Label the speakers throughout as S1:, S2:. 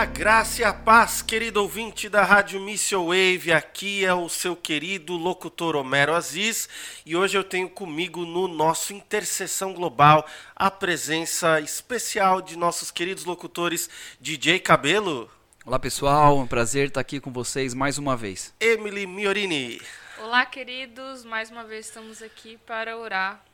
S1: A graça e a paz, querido ouvinte da Rádio Mission Wave, aqui é o seu querido locutor Homero Aziz e hoje eu tenho comigo no nosso Intercessão Global a presença especial de nossos queridos locutores DJ Cabelo.
S2: Olá pessoal, é um prazer estar aqui com vocês mais uma vez.
S1: Emily Miorini.
S3: Olá queridos, mais uma vez estamos aqui para orar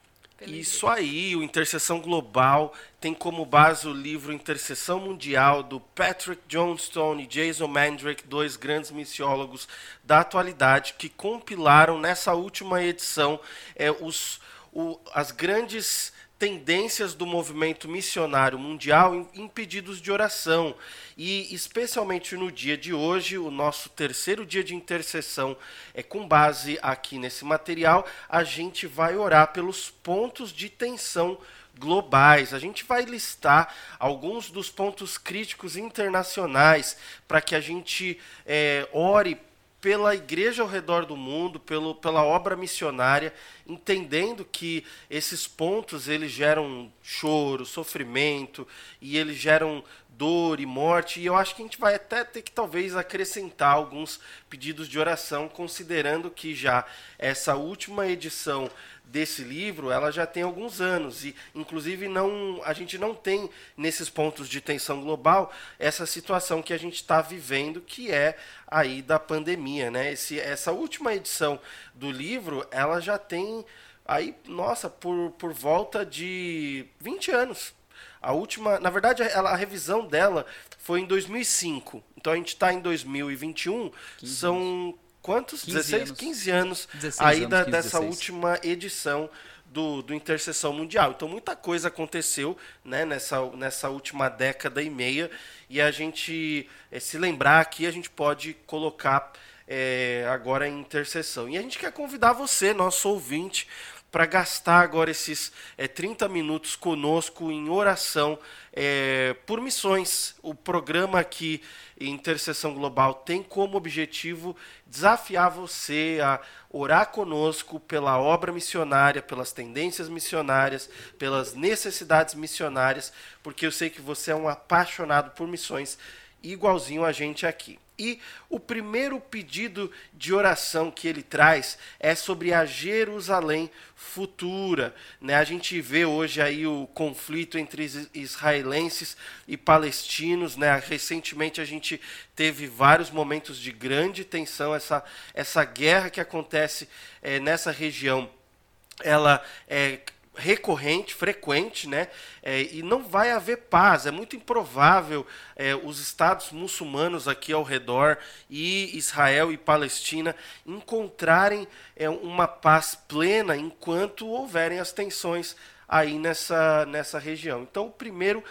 S1: isso aí, o Intercessão Global tem como base o livro Intercessão Mundial do Patrick Johnstone e Jason Mandrake, dois grandes missiólogos da atualidade que compilaram nessa última edição é, os, o, as grandes tendências do movimento missionário mundial em, pedidos de oração. E, especialmente no dia de hoje, o nosso terceiro dia de intercessão, é com base aqui nesse material, a gente vai orar pelos pontos de tensão globais. A gente vai listar alguns dos pontos críticos internacionais para que a gente é, ore pela igreja ao redor do mundo, pelo, pela obra missionária, entendendo que esses pontos eles geram choro, sofrimento e eles geram dor e morte. E eu acho que a gente vai até ter que talvez acrescentar alguns pedidos de oração, considerando que já essa última edição desse livro, ela já tem alguns anos e inclusive não a gente não tem nesses pontos de tensão global essa situação que a gente está vivendo, que é aí da pandemia, né? Esse, essa última edição do livro, ela já tem aí, nossa, por, por volta de 20 anos. A última, na verdade, ela, a revisão dela foi em 2005. Então a gente está em 2021, são quantos? 15 16, anos. 15 anos aí anos, da, 15, dessa 16. última edição do, do Interseção Mundial. Então muita coisa aconteceu né, nessa, nessa última década e meia e a gente é, se lembrar aqui a gente pode colocar é, agora em intercessão. E a gente quer convidar você, nosso ouvinte, para gastar agora esses é, 30 minutos conosco em oração é, por missões. O programa aqui, Intercessão Global, tem como objetivo desafiar você a orar conosco pela obra missionária, pelas tendências missionárias, pelas necessidades missionárias, porque eu sei que você é um apaixonado por missões, igualzinho a gente aqui. E o primeiro pedido de oração que ele traz é sobre a Jerusalém futura. Né? A gente vê hoje aí o conflito entre israelenses e palestinos. Né? Recentemente a gente teve vários momentos de grande tensão. Essa, essa guerra que acontece é, nessa região, ela é recorrente, frequente, né? É, e não vai haver paz. É muito improvável é, os estados muçulmanos aqui ao redor e Israel e Palestina encontrarem é, uma paz plena enquanto houverem as tensões aí nessa, nessa região. Então, o primeiro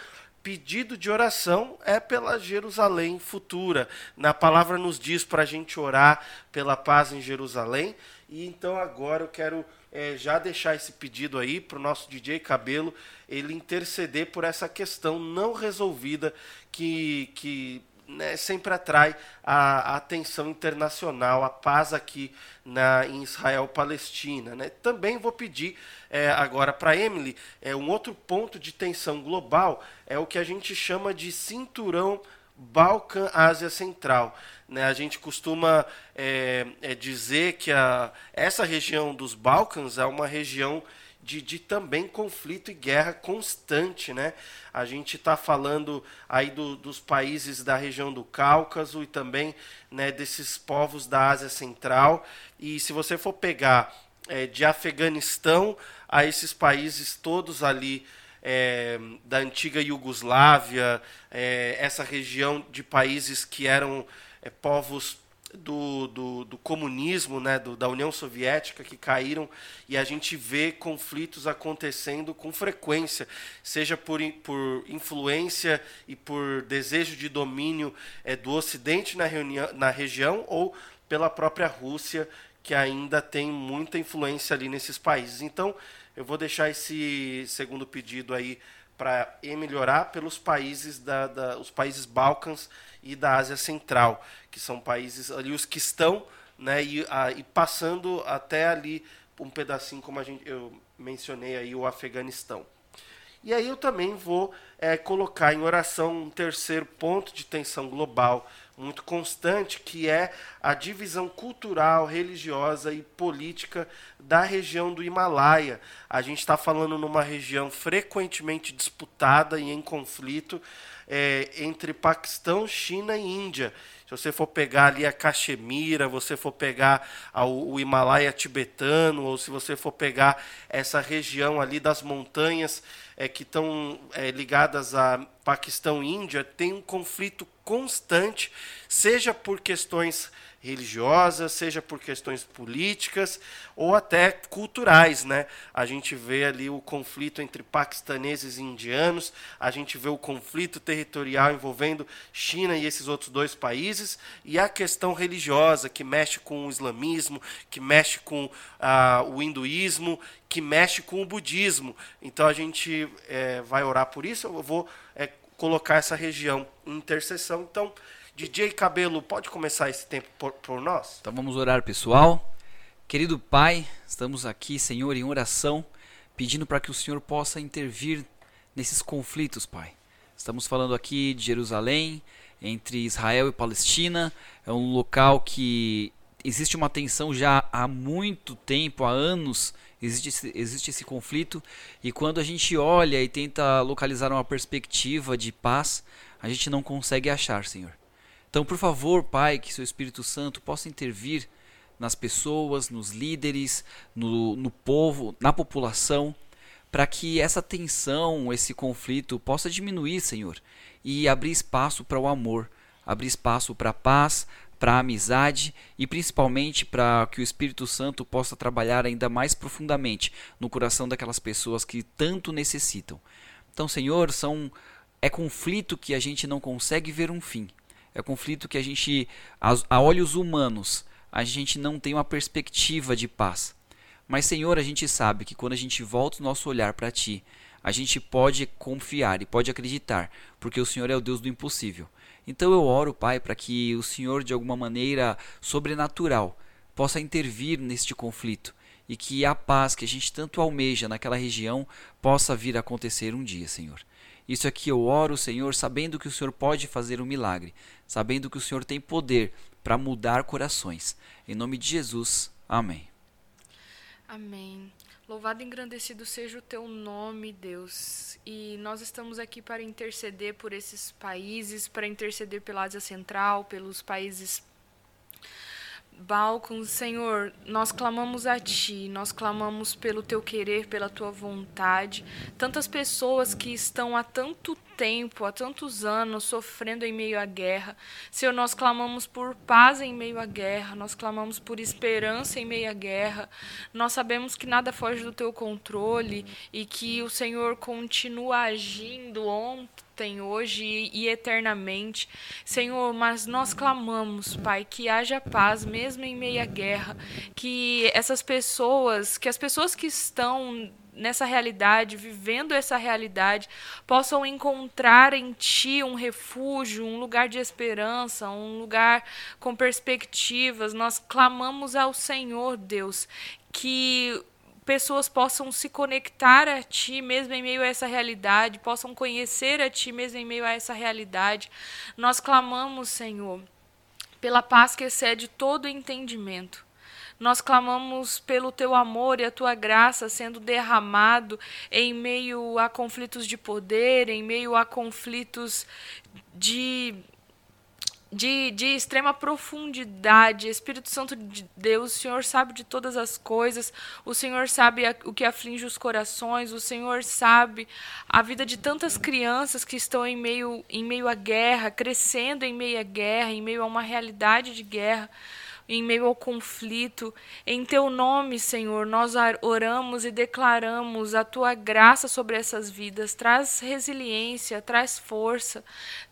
S1: pedido de oração é pela Jerusalém futura. Na palavra nos diz para a gente orar pela paz em Jerusalém. E então agora eu quero é, já deixar esse pedido aí para o nosso DJ Cabelo, ele interceder por essa questão não resolvida que, que né, sempre atrai a, a, atenção internacional, a paz aqui na, em Israel-Palestina. Né? Também vou pedir é, agora para Emily é, um outro ponto de tensão global, é o que a gente chama de cinturão Balcã-Ásia Central. Né? A gente costuma é, é dizer que a, essa região dos Balcãs é uma região de, de, também conflito e guerra constante, né? A gente está falando aí do, dos países da região do Cáucaso e também né, desses povos da Ásia Central. E se você for pegar é, de Afeganistão a esses países todos ali é, da antiga Iugoslávia, é, essa região de países que eram é, povos do, do, do, comunismo, né, do, da União Soviética, que caíram, e a gente vê conflitos acontecendo com frequência, seja por, por influência e por desejo de domínio é, do Ocidente na, reunião, na região, ou pela própria Rússia, que ainda tem muita influência ali nesses países. Então, eu vou deixar esse segundo pedido aí para melhorar pelos países da, da, os países Balcãs e da Ásia Central, que são países ali os que estão, né, e, a, e passando até ali um pedacinho como a gente eu mencionei aí o Afeganistão. E aí eu também vou é, colocar em oração um terceiro ponto de tensão global muito constante, que é a divisão cultural, religiosa e política da região do Himalaia. A gente está falando numa região frequentemente disputada e em conflito é, entre Paquistão, China e Índia. Se você for pegar ali a Caxemira, você for pegar o Himalaia tibetano, ou se você for pegar essa região ali das montanhas é, que estão é, ligadas a Paquistão e Índia, tem um conflito constante, seja por questões religiosas, seja por questões políticas ou até culturais, né? A gente vê ali o conflito entre paquistaneses e indianos, a gente vê o conflito territorial envolvendo China e esses outros dois países e a questão religiosa que mexe com o islamismo, que mexe com ah, o hinduísmo, que mexe com o budismo. Então a gente é, vai orar por isso. Eu vou é, colocar essa região em intercessão. Então DJ Cabelo, pode começar esse tempo por, por nós?
S2: Então vamos orar, pessoal. Querido Pai, estamos aqui, Senhor, em oração, pedindo para que o Senhor possa intervir nesses conflitos, Pai. Estamos falando aqui de Jerusalém, entre Israel e Palestina. É um local que existe uma tensão já há muito tempo, há anos, existe esse, existe esse conflito. E quando a gente olha e tenta localizar uma perspectiva de paz, a gente não consegue achar, Senhor. Então, por favor, Pai, que seu Espírito Santo possa intervir nas pessoas, nos líderes, no, no povo, na população, para que essa tensão, esse conflito possa diminuir, Senhor, e abrir espaço para o amor, abrir espaço para a paz, para a amizade e principalmente para que o Espírito Santo possa trabalhar ainda mais profundamente no coração daquelas pessoas que tanto necessitam. Então, Senhor, são é conflito que a gente não consegue ver um fim, é conflito que a gente, a, olhos humanos, a gente não tem uma perspectiva de paz. Mas, Senhor, a gente sabe que quando a gente volta o nosso olhar para Ti, a gente pode confiar e pode acreditar, porque o Senhor é o Deus do impossível. Então eu oro, Pai, para que o Senhor, de alguma maneira sobrenatural, possa intervir neste conflito e que a paz que a gente tanto almeja naquela região possa vir a acontecer um dia, Senhor. Isso aqui eu oro, Senhor, sabendo que o Senhor pode fazer um milagre, sabendo que o Senhor tem poder para mudar corações. Em nome de Jesus, amém.
S3: Amém. Louvado e engrandecido seja o teu nome, Deus. E nós estamos aqui para interceder por esses países, para interceder pela Ásia Central, pelos países Balcons, Senhor, nós clamamos a Ti, nós clamamos pelo Teu querer, pela Tua vontade. Tantas pessoas que estão há tanto tempo, há tantos anos, sofrendo em meio à guerra. Senhor, nós clamamos por paz em meio à guerra, nós clamamos por esperança em meio à guerra. Nós sabemos que nada foge do Teu controle e que o Senhor continua agindo ontem ontem, hoje e eternamente. Senhor, mas nós clamamos, Pai, que haja paz mesmo em meia guerra, que essas pessoas, que as pessoas que estão nessa realidade, vivendo essa realidade, possam encontrar em Ti um refúgio, um lugar de esperança, um lugar com perspectivas. Nós clamamos ao Senhor, Deus, que pessoas possam se conectar a Ti mesmo em meio a essa realidade, possam conhecer a Ti mesmo em meio a essa realidade. Nós clamamos, Senhor, pela paz que excede todo entendimento. Nós clamamos pelo teu amor e a tua graça sendo derramado em meio a conflitos de poder, em meio a conflitos de de, de extrema profundidade. Espírito Santo de Deus, o Senhor sabe de todas as coisas, o Senhor sabe o que aflige os corações, o Senhor sabe a vida de tantas crianças que estão em meio, em meio à guerra, crescendo em meio à guerra, em meio a uma realidade de guerra em meio ao conflito. Em teu nome, Senhor, nós oramos e declaramos a tua graça sobre essas vidas. Traz resiliência, traz força,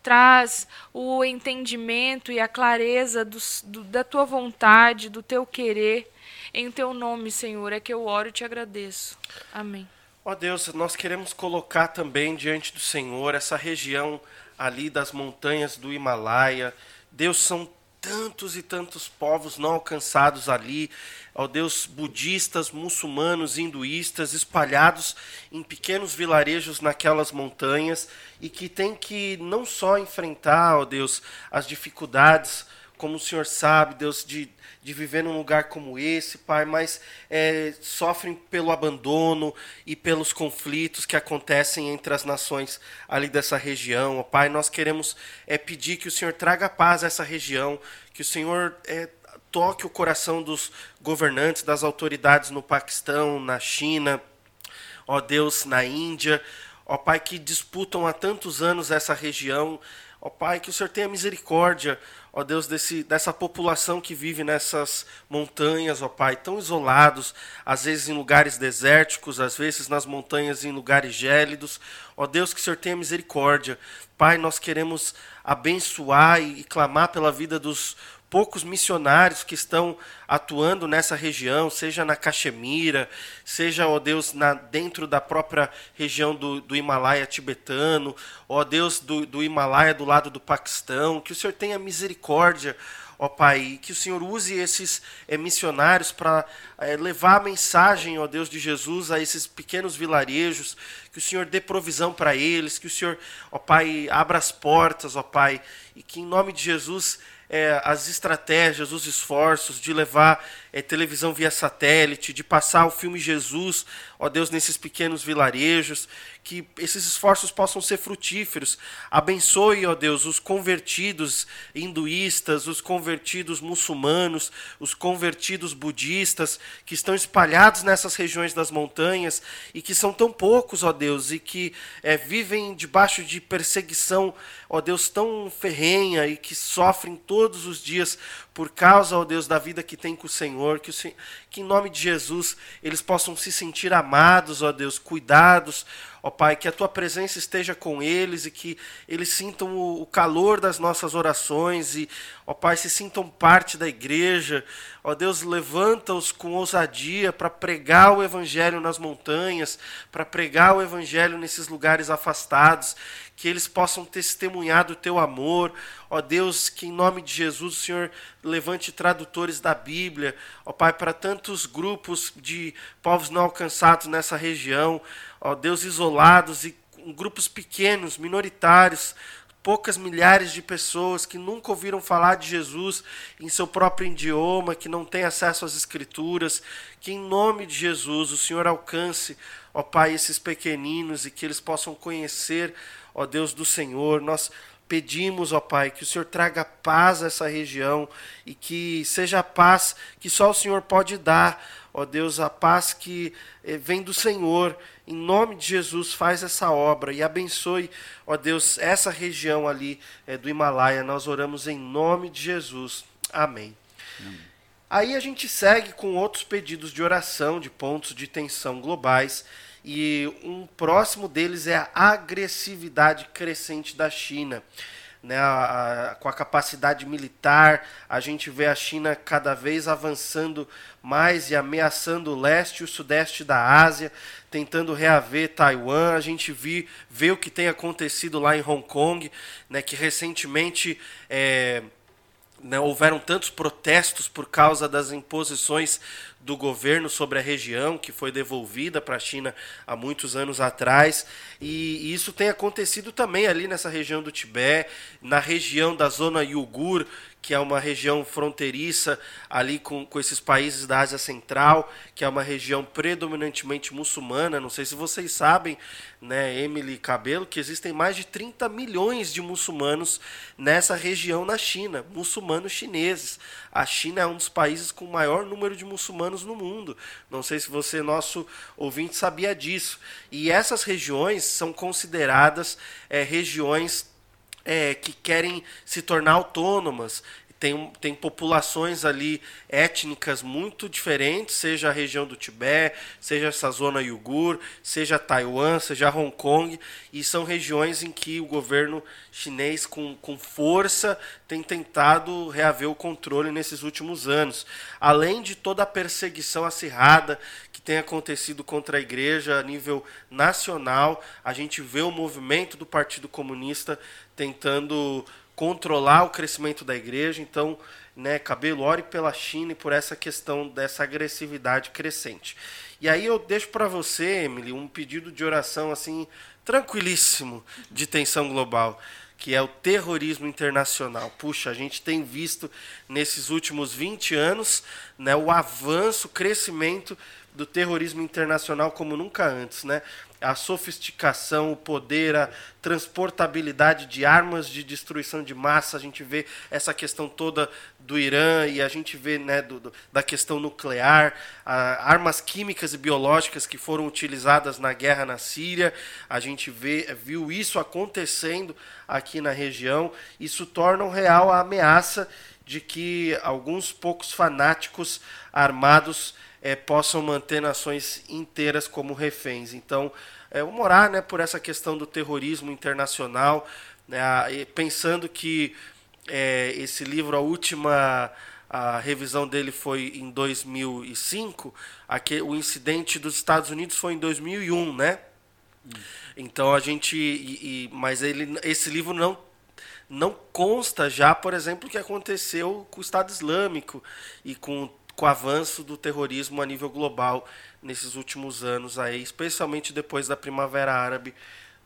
S3: traz o entendimento e a clareza do, do, da tua vontade, do teu querer. Em teu nome, Senhor, é que eu oro e te agradeço. Amém.
S1: Ó oh Deus, nós queremos colocar também diante do Senhor essa região ali das montanhas do Himalaia. Deus, são tantos e tantos povos não alcançados ali, ó Deus, budistas, muçulmanos, hinduístas, espalhados em pequenos vilarejos naquelas montanhas e que tem que não só enfrentar, ó Deus, as dificuldades, como o Senhor sabe, Deus, de, de viver num lugar como esse, Pai, mas é, sofrem pelo abandono e pelos conflitos que acontecem entre as nações ali dessa região. Ó, Pai, nós queremos é, pedir que o Senhor traga paz a essa região, que o Senhor é, toque o coração dos governantes, das autoridades no Paquistão, na China, ó Deus, na Índia, ó Pai, que disputam há tantos anos essa região, ó Pai, que o Senhor tenha misericórdia, ó Deus, desse, dessa população que vive nessas montanhas, ó Pai, tão isolados, às vezes em lugares desérticos, às vezes nas montanhas em lugares gélidos, ó Deus, que o Senhor tenha misericórdia. Pai, nós queremos abençoar e, e clamar pela vida dos poucos missionários que estão atuando nessa região, seja na Caxemira, seja, ó Deus, na, dentro da própria região do, do Himalaia tibetano, ó Deus, do, do Himalaia do lado do Paquistão, que o Senhor tenha misericórdia, ó Pai, que o Senhor use esses é, missionários para é, levar a mensagem, ó Deus de Jesus, a esses pequenos vilarejos, que o Senhor dê provisão para eles, que o Senhor, ó Pai, abra as portas, ó Pai, e que em nome de Jesus é, as estratégias, os esforços de levar é, televisão via satélite, de passar o filme Jesus, ó Deus, nesses pequenos vilarejos, que esses esforços possam ser frutíferos. Abençoe, ó Deus, os convertidos hinduístas, os convertidos muçulmanos, os convertidos budistas que estão espalhados nessas regiões das montanhas e que são tão poucos, ó Deus, e que é, vivem debaixo de perseguição, ó Deus, tão ferrenha e que sofrem todos os dias por causa, ó Deus, da vida que tem com o Senhor, que, o que em nome de Jesus eles possam se sentir amados, ó Deus, cuidados, ó Pai, que a tua presença esteja com eles e que eles sintam o, o calor das nossas orações e, ó Pai, se sintam parte da igreja. Ó Deus, levanta-os com ousadia para pregar o evangelho nas montanhas, para pregar o evangelho nesses lugares afastados, que eles possam testemunhar do teu amor. Ó Deus, que em nome de Jesus o Senhor levante tradutores da Bíblia, ó Pai, para tantos grupos de povos não alcançados nessa região, ó Deus, isolados e grupos pequenos, minoritários, poucas milhares de pessoas que nunca ouviram falar de Jesus em seu próprio idioma, que não têm acesso às Escrituras, que em nome de Jesus o Senhor alcance, ó Pai, esses pequeninos e que eles possam conhecer, ó Deus do Senhor. Nós pedimos, ó Pai, que o Senhor traga paz a essa região e que seja a paz que só o Senhor pode dar, ó Deus, a paz que eh, vem do Senhor em nome de Jesus, faz essa obra e abençoe, ó Deus, essa região ali é, do Himalaia. Nós oramos em nome de Jesus. Amém. Amém. Aí a gente segue com outros pedidos de oração, de pontos de tensão globais. E um próximo deles é a agressividade crescente da China né, a, a, com a capacidade militar, a gente vê a China cada vez avançando mais e ameaçando o leste e o sudeste da Ásia, tentando reaver Taiwan. A gente vi, vê o que tem acontecido lá em Hong Kong, né, que recentemente é, né, houveram tantos protestos por causa das imposições do governo sobre a região, que foi devolvida para a China há muitos anos atrás. E, isso tem acontecido também ali nessa região do Tibete, na região da zona Uyghur, que é uma região fronteiriça ali com, com esses países da Ásia Central, que é uma região predominantemente muçulmana. Não sei se vocês sabem, né, Emily Cabelo, que existem mais de 30 milhões de muçulmanos nessa região na China, muçulmanos chineses. A China é um dos países com maior número de muçulmanos no mundo. Não sei se você, nosso ouvinte, sabia disso. E essas regiões são consideradas é, regiões é, que querem se tornar autônomas. Tem, tem populações ali étnicas muito diferentes, seja a região do Tibete, seja essa zona Uyghur, seja Taiwan, seja Hong Kong, e são regiões em que o governo chinês, com, com força, tem tentado reaver o controle nesses últimos anos. Além de toda a perseguição acirrada tem acontecido contra a igreja a nível nacional, a gente vê o movimento do Partido Comunista tentando controlar o crescimento da igreja. Então, né, cabelo, ore pela China e por essa questão dessa agressividade crescente. E aí eu deixo para você, Emily, um pedido de oração assim tranquilíssimo de tensão global, que é o terrorismo internacional. Puxa, a gente tem visto nesses últimos 20 anos né, o avanço, o crescimento do terrorismo internacional como nunca antes, né? A sofisticação, o poder, a transportabilidade de armas de destruição de massa, a gente vê essa questão toda do Irã e a gente vê né, do, do, da questão nuclear, a, armas químicas e biológicas que foram utilizadas na guerra na Síria, a gente vê, viu isso acontecendo aqui na região. Isso torna real a ameaça de que alguns poucos fanáticos armados é, possam manter nações inteiras como reféns. Então, é, vamos orar né, por essa questão do terrorismo internacional, né, pensando que é, esse livro, a última a revisão dele foi em 2005, aqui, o incidente dos Estados Unidos foi em 2001, né? Então a gente, e, e, mas ele, esse livro não não consta já, por exemplo, o que aconteceu com o Estado Islâmico e com com o avanço do terrorismo a nível global nesses últimos anos aí, especialmente depois da Primavera Árabe,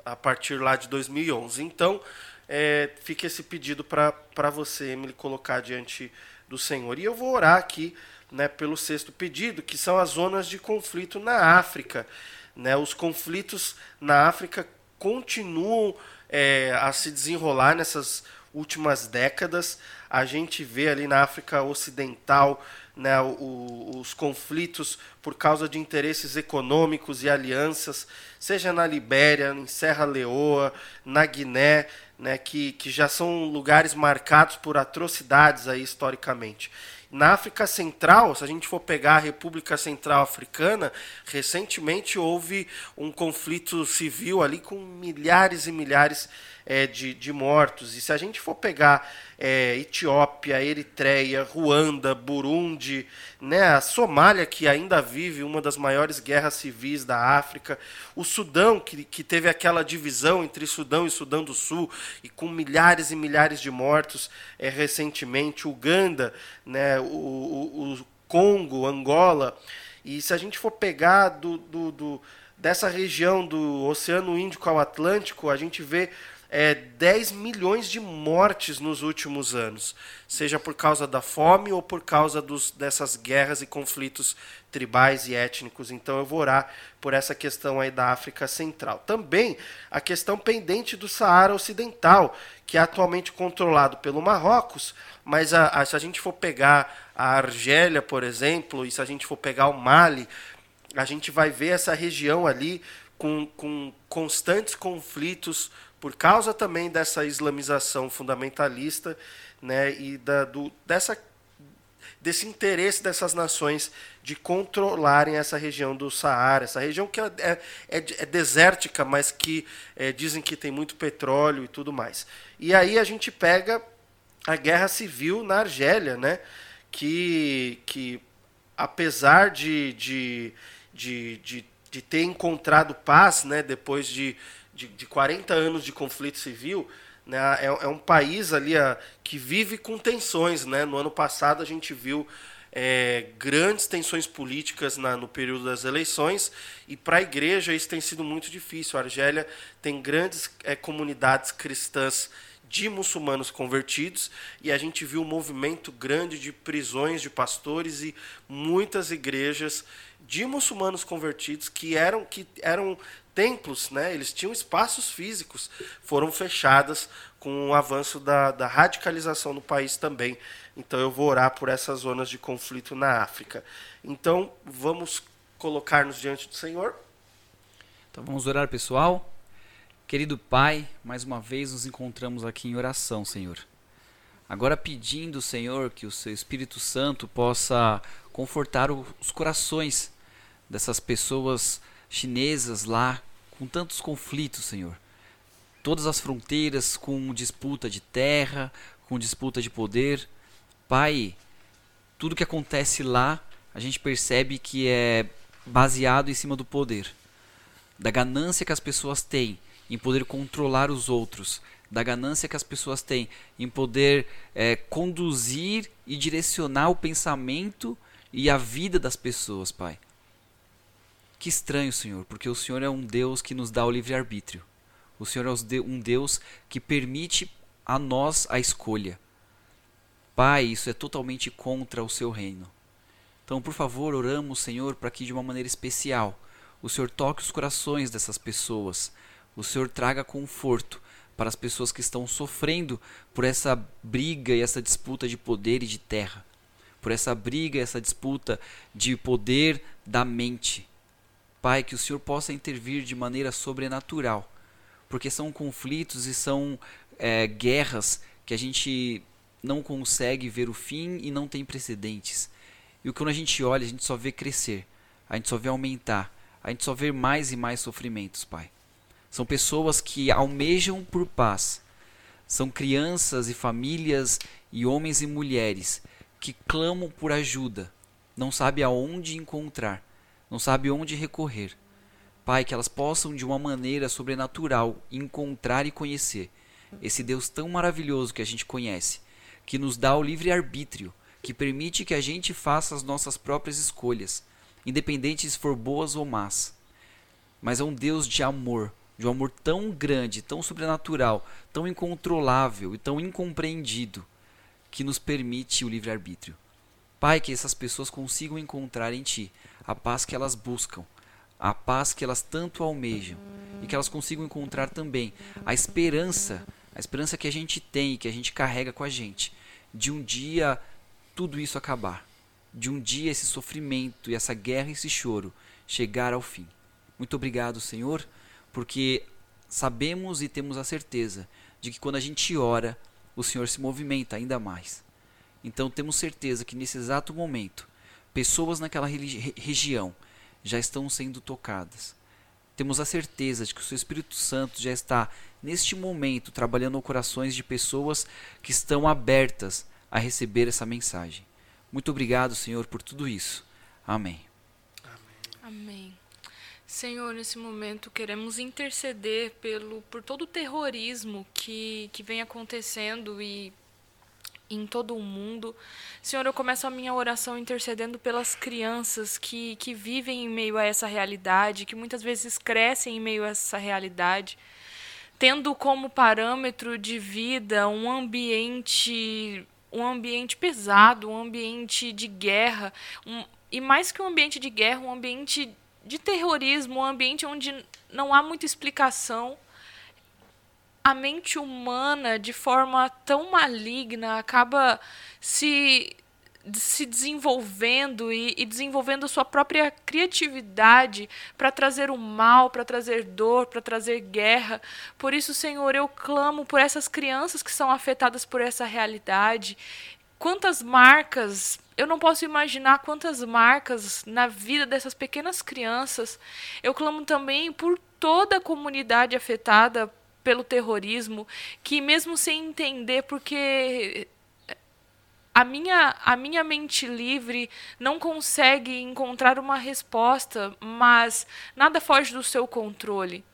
S1: a partir lá de 2011. Então, é, fica esse pedido para você, Emily, colocar diante do Senhor. E eu vou orar aqui né, pelo sexto pedido, que são as zonas de conflito na África. Né? Os conflitos na África continuam é, a se desenrolar nessas últimas décadas. A gente vê ali na África Ocidental né, o, os conflitos por causa de interesses econômicos e alianças, seja na Libéria, em Serra Leoa, na Guiné, né, que, que já são lugares marcados por atrocidades aí historicamente. Na África Central, se a gente for pegar a República Central Africana, recentemente houve um conflito civil ali com milhares e milhares é, de, de mortos. E se a gente for pegar é, Etiópia, Eritreia, Ruanda, Burundi, né, a Somália, que ainda vive uma das maiores guerras civis da África, o Sudão, que, que teve aquela divisão entre Sudão e Sudão do Sul, e com milhares e milhares de mortos é, recentemente, Uganda, né, o, o, o Congo, Angola. E se a gente for pegar do, do, do, dessa região do Oceano Índico ao Atlântico, a gente vê é, 10 milhões de mortes nos últimos anos, seja por causa da fome ou por causa dos, dessas guerras e conflitos tribais e étnicos. Então eu vou orar por essa questão aí da África Central. Também a questão pendente do Saara Ocidental, que é atualmente controlado pelo Marrocos, mas a, a, se a gente for pegar a Argélia, por exemplo, e se a gente for pegar o Mali, a gente vai ver essa região ali com, com constantes conflitos por causa também dessa islamização fundamentalista né, e da, do, dessa, desse interesse dessas nações de controlarem essa região do Saara, essa região que é, é, é, é desértica, mas que é, dizem que tem muito petróleo e tudo mais. E aí a gente pega a guerra civil na Argélia, né, que, que apesar de, de, de, de, de ter encontrado paz né, depois de de, de 40 anos de conflito civil, né, é, é um país ali a, que vive com tensões. Né? No ano passado a gente viu é, grandes tensões políticas na, no período das eleições e para a igreja isso tem sido muito difícil. A Argélia tem grandes é, comunidades cristãs de muçulmanos convertidos e a gente viu um movimento grande de prisões de pastores e muitas igrejas de muçulmanos convertidos que eram que eram templos, né, eles tinham espaços físicos, foram fechadas com o avanço da, da radicalização no país também. Então eu vou orar por essas zonas de conflito na África. Então vamos colocar-nos diante do Senhor.
S2: Então vamos orar, pessoal. Querido Pai, mais uma vez nos encontramos aqui em oração, Senhor. Agora pedindo, Senhor, que o seu Espírito Santo possa confortar os corações dessas pessoas chinesas lá com tantos conflitos, Senhor. Todas as fronteiras com disputa de terra, com disputa de poder. Pai, tudo que acontece lá, a gente percebe que é baseado em cima do poder, da ganância que as pessoas têm em poder controlar os outros, da ganância que as pessoas têm em poder é, conduzir e direcionar o pensamento e a vida das pessoas, Pai. Que estranho, Senhor, porque o Senhor é um Deus que nos dá o livre-arbítrio. O Senhor é um Deus que permite a nós a escolha. Pai, isso é totalmente contra o seu reino. Então, por favor, oramos, Senhor, para que de uma maneira especial o Senhor toque os corações dessas pessoas. O Senhor traga conforto para as pessoas que estão sofrendo por essa briga e essa disputa de poder e de terra. Por essa briga e essa disputa de poder da mente. Pai, que o Senhor possa intervir de maneira sobrenatural. Porque são conflitos e são é, guerras que a gente não consegue ver o fim e não tem precedentes. E quando a gente olha, a gente só vê crescer, a gente só vê aumentar, a gente só vê mais e mais sofrimentos, Pai. São pessoas que almejam por paz. São crianças e famílias e homens e mulheres que clamam por ajuda, não sabe aonde encontrar, não sabe onde recorrer. Pai, que elas possam de uma maneira sobrenatural encontrar e conhecer esse Deus tão maravilhoso que a gente conhece, que nos dá o livre arbítrio que permite que a gente faça as nossas próprias escolhas, independente se for boas ou más. Mas é um Deus de amor, de um amor tão grande, tão sobrenatural, tão incontrolável e tão incompreendido, que nos permite o livre-arbítrio. Pai, que essas pessoas consigam encontrar em Ti a paz que elas buscam, a paz que elas tanto almejam, e que elas consigam encontrar também a esperança, a esperança que a gente tem que a gente carrega com a gente, de um dia tudo isso acabar, de um dia esse sofrimento e essa guerra e esse choro chegar ao fim. Muito obrigado, Senhor, porque sabemos e temos a certeza de que quando a gente ora, o Senhor se movimenta ainda mais. Então temos certeza que nesse exato momento, pessoas naquela região já estão sendo tocadas. Temos a certeza de que o seu Espírito Santo já está neste momento trabalhando corações de pessoas que estão abertas a receber essa mensagem. Muito obrigado, Senhor, por tudo isso. Amém.
S3: Amém. Senhor, nesse momento queremos interceder pelo por todo o terrorismo que, que vem acontecendo e em todo o mundo. Senhor, eu começo a minha oração intercedendo pelas crianças que, que vivem em meio a essa realidade, que muitas vezes crescem em meio a essa realidade, tendo como parâmetro de vida um ambiente um ambiente pesado, um ambiente de guerra, um, e mais que um ambiente de guerra, um ambiente de terrorismo, um ambiente onde não há muita explicação. A mente humana, de forma tão maligna, acaba se se desenvolvendo e, e desenvolvendo a sua própria criatividade para trazer o mal, para trazer dor, para trazer guerra. Por isso, Senhor, eu clamo por essas crianças que são afetadas por essa realidade. Quantas marcas eu não posso imaginar quantas marcas na vida dessas pequenas crianças. Eu clamo também por toda a comunidade afetada pelo terrorismo, que mesmo sem entender porque a minha, a minha mente livre não consegue encontrar uma resposta, mas nada foge do seu controle.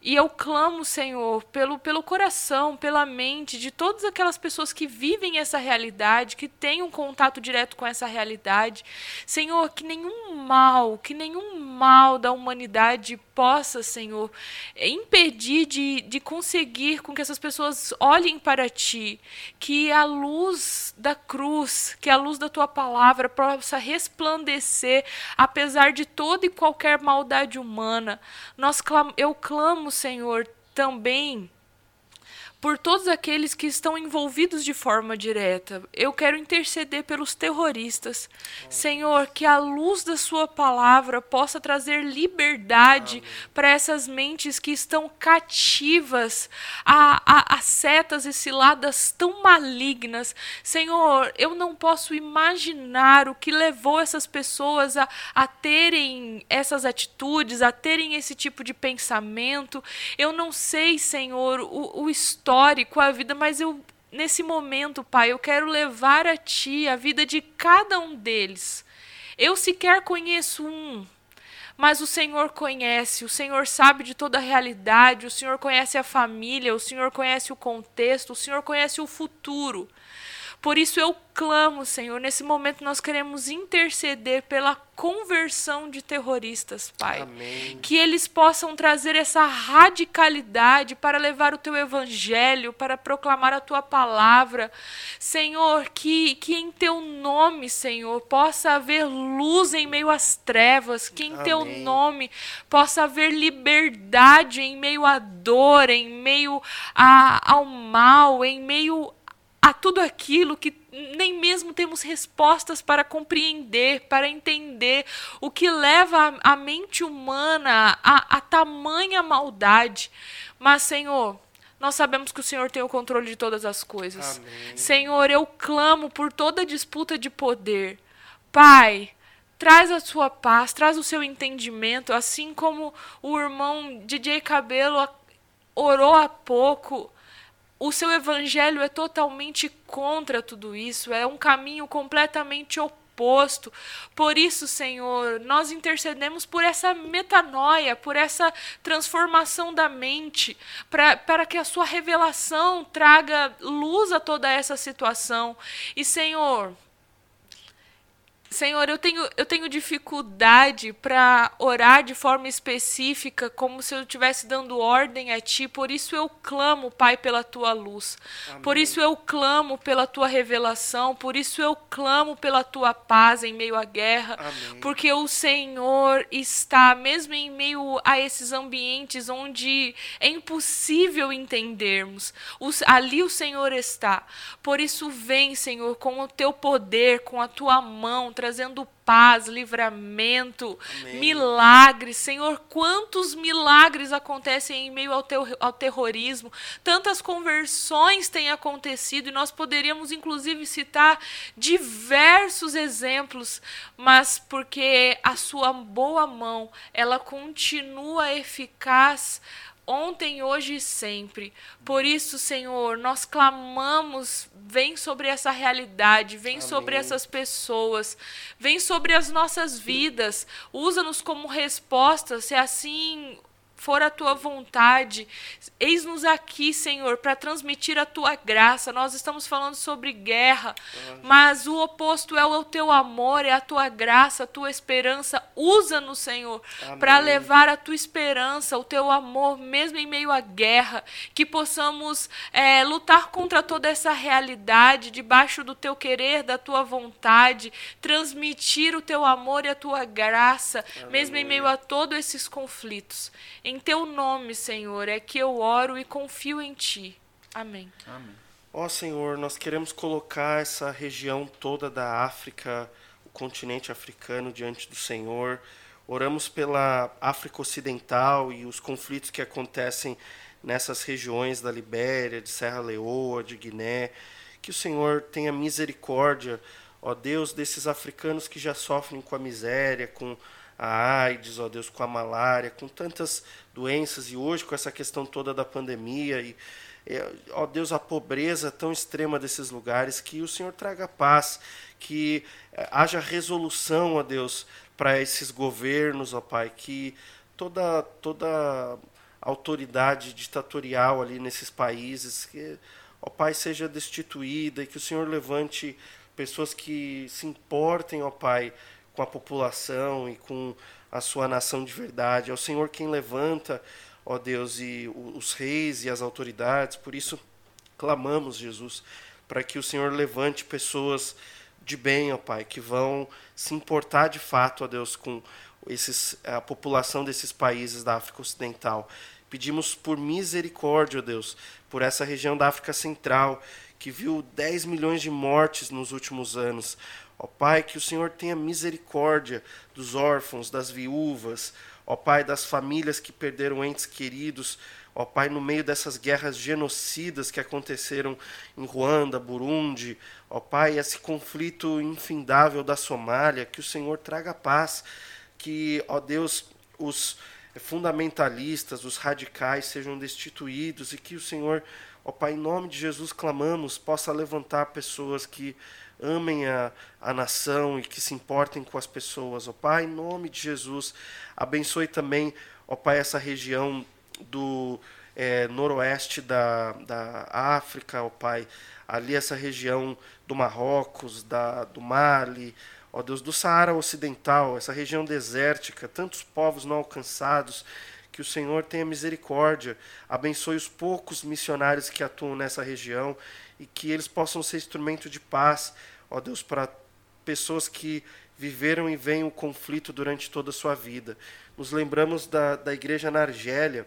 S3: E eu clamo, Senhor, pelo, pelo coração, pela mente de todas aquelas pessoas que vivem essa realidade, que têm um contato direto com essa realidade. Senhor, que nenhum mal, que nenhum mal da humanidade possa, Senhor, impedir de, de conseguir com que essas pessoas olhem para Ti, que a luz da cruz, que a luz da Tua palavra possa resplandecer, apesar de toda e qualquer maldade humana. Nós eu clamo, Senhor, também por todos aqueles que estão envolvidos de forma direta. Eu quero interceder pelos terroristas. Senhor, que a luz da Sua palavra possa trazer liberdade para essas mentes que estão cativas a, a, a setas e ciladas tão malignas. Senhor, eu não posso imaginar o que levou essas pessoas a, a terem essas atitudes, a terem esse tipo de pensamento. Eu não sei, Senhor, o, o histórico histórico, a vida, mas eu nesse momento, Pai, eu quero levar a Ti a vida de cada um deles. Eu sequer conheço um, mas o Senhor conhece, o Senhor sabe de toda a realidade, o Senhor conhece a família, o Senhor conhece o contexto, o Senhor conhece o futuro. Por isso eu clamo, Senhor, nesse momento nós queremos interceder pela conversão de terroristas, Pai.
S1: Amém.
S3: Que eles possam trazer essa radicalidade para levar o teu evangelho, para proclamar a tua palavra. Senhor, que, que em teu nome, Senhor, possa haver luz em meio às trevas, que em teu
S1: Amém.
S3: nome possa haver liberdade em meio à dor, em meio a, ao mal, em meio tudo aquilo que nem mesmo temos respostas para compreender, para entender o que leva a, a mente humana a, a tamanha maldade. Mas, Senhor, nós sabemos que o Senhor tem o controle de todas as coisas.
S1: Amém.
S3: Senhor, eu clamo por toda disputa de poder. Pai, traz a sua paz, traz o seu entendimento, assim como o irmão DJ Cabelo orou há pouco. O seu evangelho é totalmente contra tudo isso, é um caminho completamente oposto. Por isso, Senhor, nós intercedemos por essa metanoia, por essa transformação da mente, para que a sua revelação traga luz a toda essa situação. E, Senhor, Senhor, eu tenho, eu tenho dificuldade para orar de forma específica, como se eu estivesse dando ordem a Ti. Por isso eu clamo, Pai, pela Tua luz. Por isso eu clamo pela Tua revelação. Por isso eu clamo pela Tua paz em meio à guerra.
S1: Amém.
S3: Porque o Senhor está, mesmo em meio a esses ambientes onde é impossível entendermos, os- ali o Senhor está. Por isso, vem, Senhor, com o teu poder, com a tua mão, trazendo paz, livramento,
S1: Amém.
S3: milagres. Senhor, quantos milagres acontecem em meio ao, teu, ao terrorismo, tantas conversões têm acontecido, e nós poderíamos, inclusive, citar diversos exemplos, mas porque a sua boa mão, ela continua eficaz ontem, hoje e sempre. Por isso, Senhor, nós clamamos, vem sobre essa realidade, vem sobre
S1: Amém.
S3: essas pessoas, vem sobre as nossas vidas, usa-nos como resposta, se assim for a tua vontade. Eis-nos aqui, Senhor, para transmitir a tua graça. Nós estamos falando sobre guerra, mas o oposto é o teu amor, é a tua graça, a tua esperança. Usa-nos, Senhor, para
S1: Amém.
S3: levar a tua esperança, o teu amor, mesmo em meio à guerra, que possamos eh, lutar contra toda essa realidade, debaixo do teu querer, da tua vontade, transmitir o teu amor e a tua graça, mesmo em meio a todos esses conflitos. Em teu nome, Senhor, é que eu oro e confio em ti. Amém.
S2: Amém.
S1: Ó Senhor, nós queremos colocar essa região toda da África, o continente africano diante do Senhor. Oramos pela África Ocidental e os conflitos que acontecem nessas regiões da Libéria, de Serra Leoa, de Guiné. Que o Senhor tenha misericórdia, ó Deus, desses africanos que já sofrem com a miséria, com a AIDS, ó Deus, com a malária, com tantas doenças e hoje com essa questão toda da pandemia e é, ó Deus, a pobreza tão extrema desses lugares, que o Senhor traga paz, que é, haja resolução, ó Deus, para esses governos, ó Pai, que toda toda autoridade ditatorial ali nesses países, que, ó Pai, seja destituída e que o Senhor levante pessoas que se importem, ó Pai, com a população e com a sua nação de verdade. É o Senhor quem levanta, ó Deus, e os reis e as autoridades. Por isso, clamamos, Jesus, para que o Senhor levante pessoas de bem, ó Pai, que vão se importar de fato, ó Deus, com esses, a população desses países da África Ocidental. Pedimos por misericórdia, ó Deus, por essa região da África Central, que viu 10 milhões de mortes nos últimos anos. Ó Pai, que o Senhor tenha misericórdia dos órfãos, das viúvas, ó Pai, das famílias que perderam entes queridos, ó Pai, no meio dessas guerras genocidas que aconteceram em Ruanda, Burundi, ó Pai, esse conflito infindável da Somália, que o Senhor traga paz, que, ó Deus, os fundamentalistas, os radicais sejam destituídos e que o Senhor, Ó Pai, em nome de Jesus clamamos, possa levantar pessoas que amem a, a nação e que se importem com as pessoas. Ó Pai, em nome de Jesus, abençoe também, ó Pai, essa região do é, noroeste da, da África, ó Pai, ali essa região do Marrocos, da, do Mali, ó Deus, do Saara Ocidental, essa região desértica, tantos povos não alcançados, que o Senhor tenha misericórdia, abençoe os poucos missionários que atuam nessa região e que eles possam ser instrumento de paz, ó Deus, para pessoas que viveram e veem o conflito durante toda a sua vida. Nos lembramos da, da igreja na Argélia,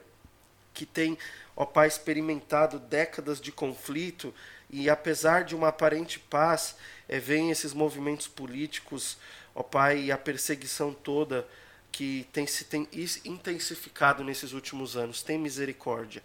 S1: que tem, ó Pai, experimentado décadas de conflito e apesar de uma aparente paz, é, vem esses movimentos políticos, ó Pai, e a perseguição toda que tem se tem intensificado nesses últimos anos. Tem misericórdia.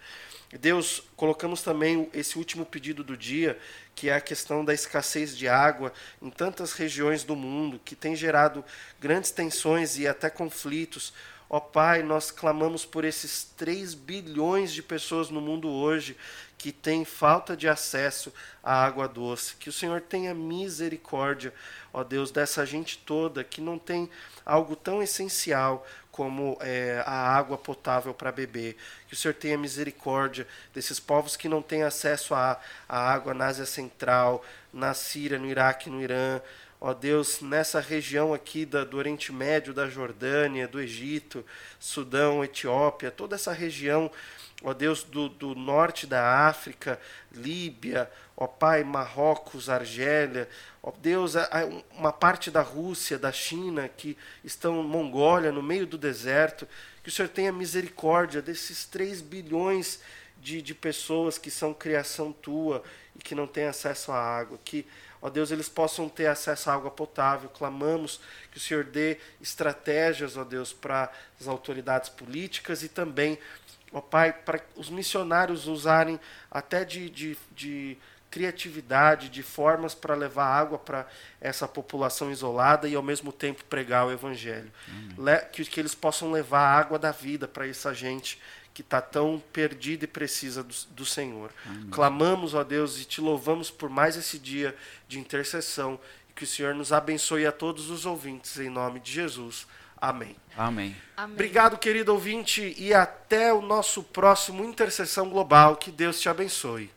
S1: Deus, colocamos também esse último pedido do dia, que é a questão da escassez de água em tantas regiões do mundo, que tem gerado grandes tensões e até conflitos. Ó Pai, nós clamamos por esses 3 bilhões de pessoas no mundo hoje que têm falta de acesso à água doce. Que o Senhor tenha misericórdia, ó Deus, dessa gente toda que não tem algo tão essencial como é, a água potável para beber. Que o Senhor tenha misericórdia desses povos que não têm acesso à, à água na Ásia Central, na Síria, no Iraque, no Irã. Ó Deus, nessa região aqui da, do Oriente Médio, da Jordânia, do Egito, Sudão, Etiópia, toda essa região ó Deus, do, do norte da África, Líbia, ó Pai, Marrocos, Argélia, ó Deus, uma parte da Rússia, da China, que estão Mongólia, no meio do deserto, que o Senhor tenha misericórdia desses 3 bilhões de, de pessoas que são criação tua e que não têm acesso à água, que, ó Deus, eles possam ter acesso à água potável. Clamamos que o Senhor dê estratégias, ó Deus, para as autoridades políticas e também ó Pai, para os missionários usarem até de, de, de criatividade, de formas para levar água para essa população isolada e ao mesmo tempo pregar o Evangelho. Que, que eles possam levar a água da vida para essa gente que está tão perdida e precisa do, do Senhor. Clamamos, ó Deus, e te louvamos por mais esse dia de intercessão e que o Senhor nos abençoe a todos os ouvintes, em nome de Jesus. Amém.
S2: Amém.
S3: Amém.
S1: Obrigado, querido ouvinte, e até o nosso próximo Intercessão Global. Que Deus te abençoe.